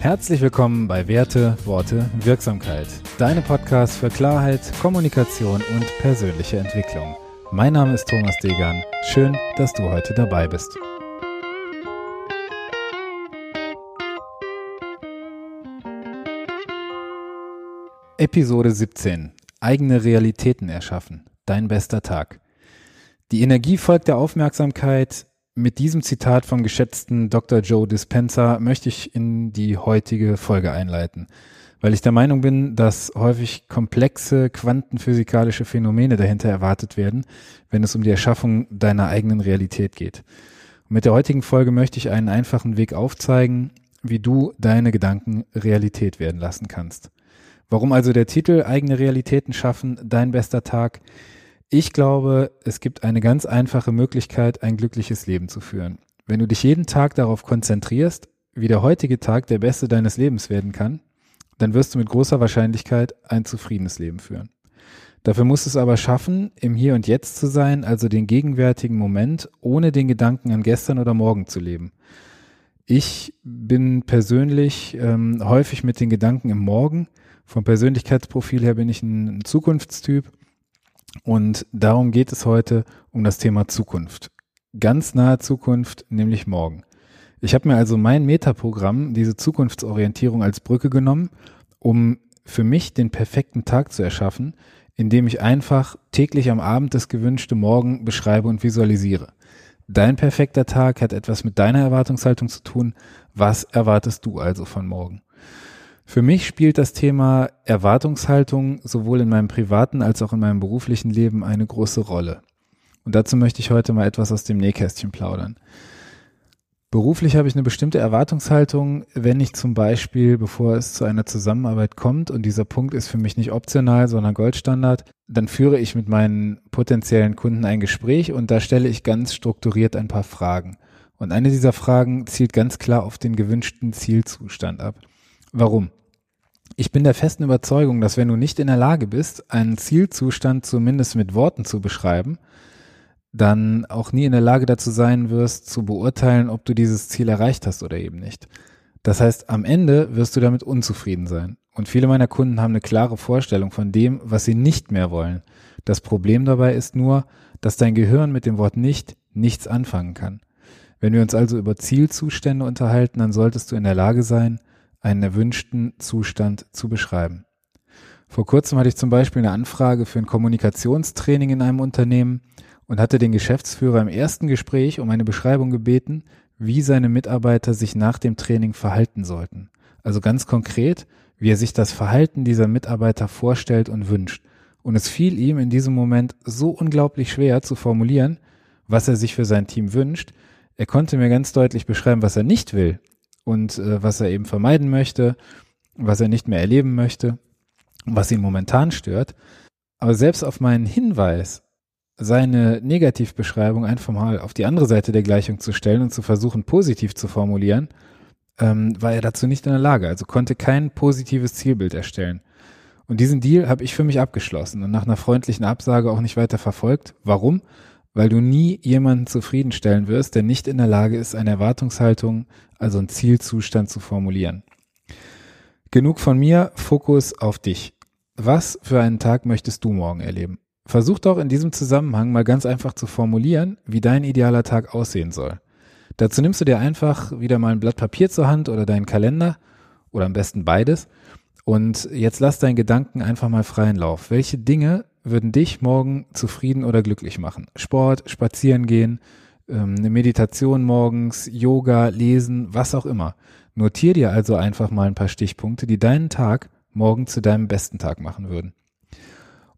Herzlich willkommen bei Werte, Worte, Wirksamkeit. Deine Podcast für Klarheit, Kommunikation und persönliche Entwicklung. Mein Name ist Thomas Degan. Schön, dass du heute dabei bist. Episode 17. Eigene Realitäten erschaffen. Dein bester Tag. Die Energie folgt der Aufmerksamkeit. Mit diesem Zitat vom geschätzten Dr. Joe Dispenza möchte ich in die heutige Folge einleiten, weil ich der Meinung bin, dass häufig komplexe quantenphysikalische Phänomene dahinter erwartet werden, wenn es um die Erschaffung deiner eigenen Realität geht. Und mit der heutigen Folge möchte ich einen einfachen Weg aufzeigen, wie du deine Gedanken Realität werden lassen kannst. Warum also der Titel eigene Realitäten schaffen, dein bester Tag? Ich glaube, es gibt eine ganz einfache Möglichkeit, ein glückliches Leben zu führen. Wenn du dich jeden Tag darauf konzentrierst, wie der heutige Tag der beste deines Lebens werden kann, dann wirst du mit großer Wahrscheinlichkeit ein zufriedenes Leben führen. Dafür musst du es aber schaffen, im Hier und Jetzt zu sein, also den gegenwärtigen Moment, ohne den Gedanken an gestern oder morgen zu leben. Ich bin persönlich ähm, häufig mit den Gedanken im Morgen. Vom Persönlichkeitsprofil her bin ich ein Zukunftstyp und darum geht es heute um das Thema Zukunft. Ganz nahe Zukunft, nämlich morgen. Ich habe mir also mein Metaprogramm, diese Zukunftsorientierung als Brücke genommen, um für mich den perfekten Tag zu erschaffen, indem ich einfach täglich am Abend das gewünschte Morgen beschreibe und visualisiere. Dein perfekter Tag hat etwas mit deiner Erwartungshaltung zu tun. Was erwartest du also von morgen? Für mich spielt das Thema Erwartungshaltung sowohl in meinem privaten als auch in meinem beruflichen Leben eine große Rolle. Und dazu möchte ich heute mal etwas aus dem Nähkästchen plaudern. Beruflich habe ich eine bestimmte Erwartungshaltung, wenn ich zum Beispiel, bevor es zu einer Zusammenarbeit kommt, und dieser Punkt ist für mich nicht optional, sondern Goldstandard, dann führe ich mit meinen potenziellen Kunden ein Gespräch und da stelle ich ganz strukturiert ein paar Fragen. Und eine dieser Fragen zielt ganz klar auf den gewünschten Zielzustand ab. Warum? Ich bin der festen Überzeugung, dass wenn du nicht in der Lage bist, einen Zielzustand zumindest mit Worten zu beschreiben, dann auch nie in der Lage dazu sein wirst, zu beurteilen, ob du dieses Ziel erreicht hast oder eben nicht. Das heißt, am Ende wirst du damit unzufrieden sein. Und viele meiner Kunden haben eine klare Vorstellung von dem, was sie nicht mehr wollen. Das Problem dabei ist nur, dass dein Gehirn mit dem Wort nicht nichts anfangen kann. Wenn wir uns also über Zielzustände unterhalten, dann solltest du in der Lage sein, einen erwünschten Zustand zu beschreiben. Vor kurzem hatte ich zum Beispiel eine Anfrage für ein Kommunikationstraining in einem Unternehmen und hatte den Geschäftsführer im ersten Gespräch um eine Beschreibung gebeten, wie seine Mitarbeiter sich nach dem Training verhalten sollten. Also ganz konkret, wie er sich das Verhalten dieser Mitarbeiter vorstellt und wünscht. Und es fiel ihm in diesem Moment so unglaublich schwer zu formulieren, was er sich für sein Team wünscht. Er konnte mir ganz deutlich beschreiben, was er nicht will, und äh, was er eben vermeiden möchte, was er nicht mehr erleben möchte, was ihn momentan stört. Aber selbst auf meinen Hinweis, seine Negativbeschreibung einfach mal auf die andere Seite der Gleichung zu stellen und zu versuchen, positiv zu formulieren, ähm, war er dazu nicht in der Lage, also konnte kein positives Zielbild erstellen. Und diesen Deal habe ich für mich abgeschlossen und nach einer freundlichen Absage auch nicht weiter verfolgt. Warum? Weil du nie jemanden zufriedenstellen wirst, der nicht in der Lage ist, eine Erwartungshaltung, also einen Zielzustand zu formulieren. Genug von mir, Fokus auf dich. Was für einen Tag möchtest du morgen erleben? Versuch doch in diesem Zusammenhang mal ganz einfach zu formulieren, wie dein idealer Tag aussehen soll. Dazu nimmst du dir einfach wieder mal ein Blatt Papier zur Hand oder deinen Kalender oder am besten beides und jetzt lass deinen Gedanken einfach mal freien Lauf. Welche Dinge würden dich morgen zufrieden oder glücklich machen? Sport, spazieren gehen, ähm, eine Meditation morgens, Yoga, lesen, was auch immer. Notier dir also einfach mal ein paar Stichpunkte, die deinen Tag morgen zu deinem besten Tag machen würden.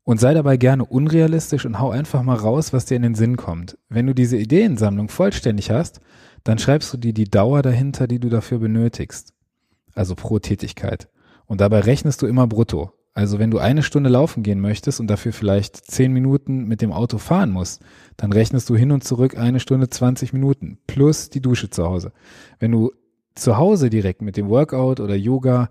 Und sei dabei gerne unrealistisch und hau einfach mal raus, was dir in den Sinn kommt. Wenn du diese Ideensammlung vollständig hast, dann schreibst du dir die Dauer dahinter, die du dafür benötigst. Also pro Tätigkeit. Und dabei rechnest du immer brutto. Also wenn du eine Stunde laufen gehen möchtest und dafür vielleicht zehn Minuten mit dem Auto fahren musst, dann rechnest du hin und zurück eine Stunde 20 Minuten plus die Dusche zu Hause. Wenn du zu Hause direkt mit dem Workout oder Yoga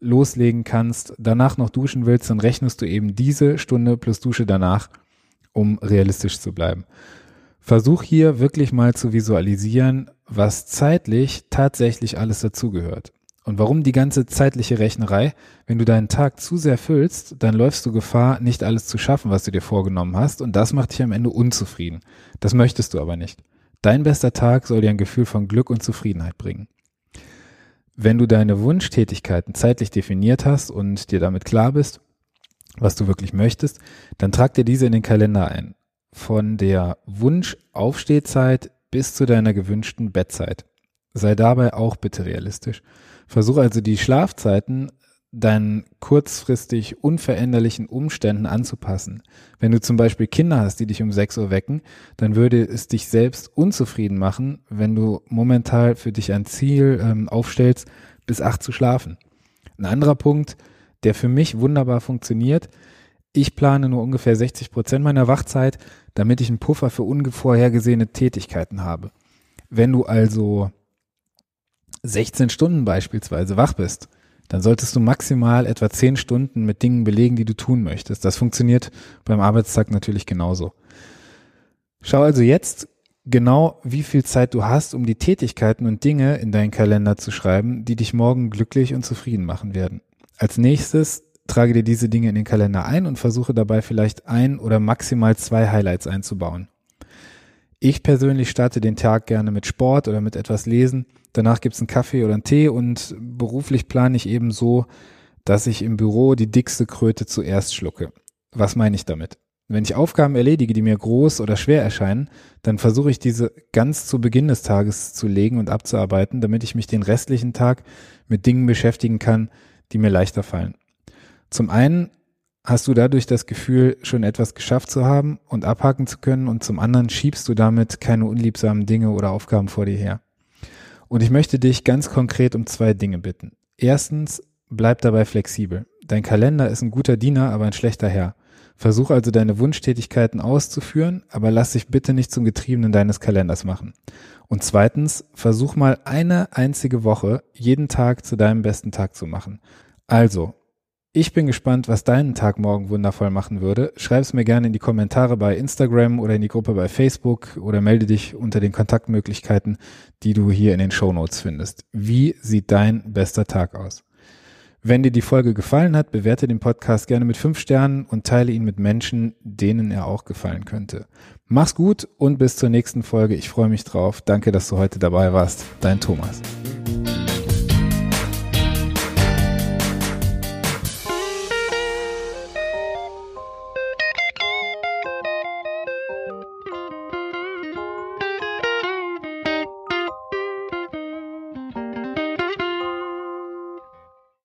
loslegen kannst, danach noch duschen willst, dann rechnest du eben diese Stunde plus Dusche danach, um realistisch zu bleiben. Versuch hier wirklich mal zu visualisieren, was zeitlich tatsächlich alles dazugehört. Und warum die ganze zeitliche Rechnerei? Wenn du deinen Tag zu sehr füllst, dann läufst du Gefahr, nicht alles zu schaffen, was du dir vorgenommen hast, und das macht dich am Ende unzufrieden. Das möchtest du aber nicht. Dein bester Tag soll dir ein Gefühl von Glück und Zufriedenheit bringen. Wenn du deine Wunschtätigkeiten zeitlich definiert hast und dir damit klar bist, was du wirklich möchtest, dann trag dir diese in den Kalender ein. Von der Wunschaufstehzeit bis zu deiner gewünschten Bettzeit. Sei dabei auch bitte realistisch. Versuche also die Schlafzeiten deinen kurzfristig unveränderlichen Umständen anzupassen. Wenn du zum Beispiel Kinder hast, die dich um 6 Uhr wecken, dann würde es dich selbst unzufrieden machen, wenn du momentan für dich ein Ziel ähm, aufstellst, bis 8 zu schlafen. Ein anderer Punkt, der für mich wunderbar funktioniert, ich plane nur ungefähr 60 Prozent meiner Wachzeit, damit ich einen Puffer für unvorhergesehene Tätigkeiten habe. Wenn du also 16 Stunden beispielsweise wach bist, dann solltest du maximal etwa 10 Stunden mit Dingen belegen, die du tun möchtest. Das funktioniert beim Arbeitstag natürlich genauso. Schau also jetzt genau, wie viel Zeit du hast, um die Tätigkeiten und Dinge in deinen Kalender zu schreiben, die dich morgen glücklich und zufrieden machen werden. Als nächstes trage dir diese Dinge in den Kalender ein und versuche dabei vielleicht ein oder maximal zwei Highlights einzubauen. Ich persönlich starte den Tag gerne mit Sport oder mit etwas Lesen. Danach gibt's einen Kaffee oder einen Tee und beruflich plane ich eben so, dass ich im Büro die dickste Kröte zuerst schlucke. Was meine ich damit? Wenn ich Aufgaben erledige, die mir groß oder schwer erscheinen, dann versuche ich diese ganz zu Beginn des Tages zu legen und abzuarbeiten, damit ich mich den restlichen Tag mit Dingen beschäftigen kann, die mir leichter fallen. Zum einen hast du dadurch das Gefühl, schon etwas geschafft zu haben und abhaken zu können und zum anderen schiebst du damit keine unliebsamen Dinge oder Aufgaben vor dir her. Und ich möchte dich ganz konkret um zwei Dinge bitten. Erstens, bleib dabei flexibel. Dein Kalender ist ein guter Diener, aber ein schlechter Herr. Versuch also deine Wunschtätigkeiten auszuführen, aber lass dich bitte nicht zum Getriebenen deines Kalenders machen. Und zweitens, versuch mal eine einzige Woche jeden Tag zu deinem besten Tag zu machen. Also, ich bin gespannt, was deinen Tag morgen wundervoll machen würde. Schreib es mir gerne in die Kommentare bei Instagram oder in die Gruppe bei Facebook oder melde dich unter den Kontaktmöglichkeiten, die du hier in den Show Notes findest. Wie sieht dein bester Tag aus? Wenn dir die Folge gefallen hat, bewerte den Podcast gerne mit fünf Sternen und teile ihn mit Menschen, denen er auch gefallen könnte. Mach's gut und bis zur nächsten Folge. Ich freue mich drauf. Danke, dass du heute dabei warst. Dein Thomas.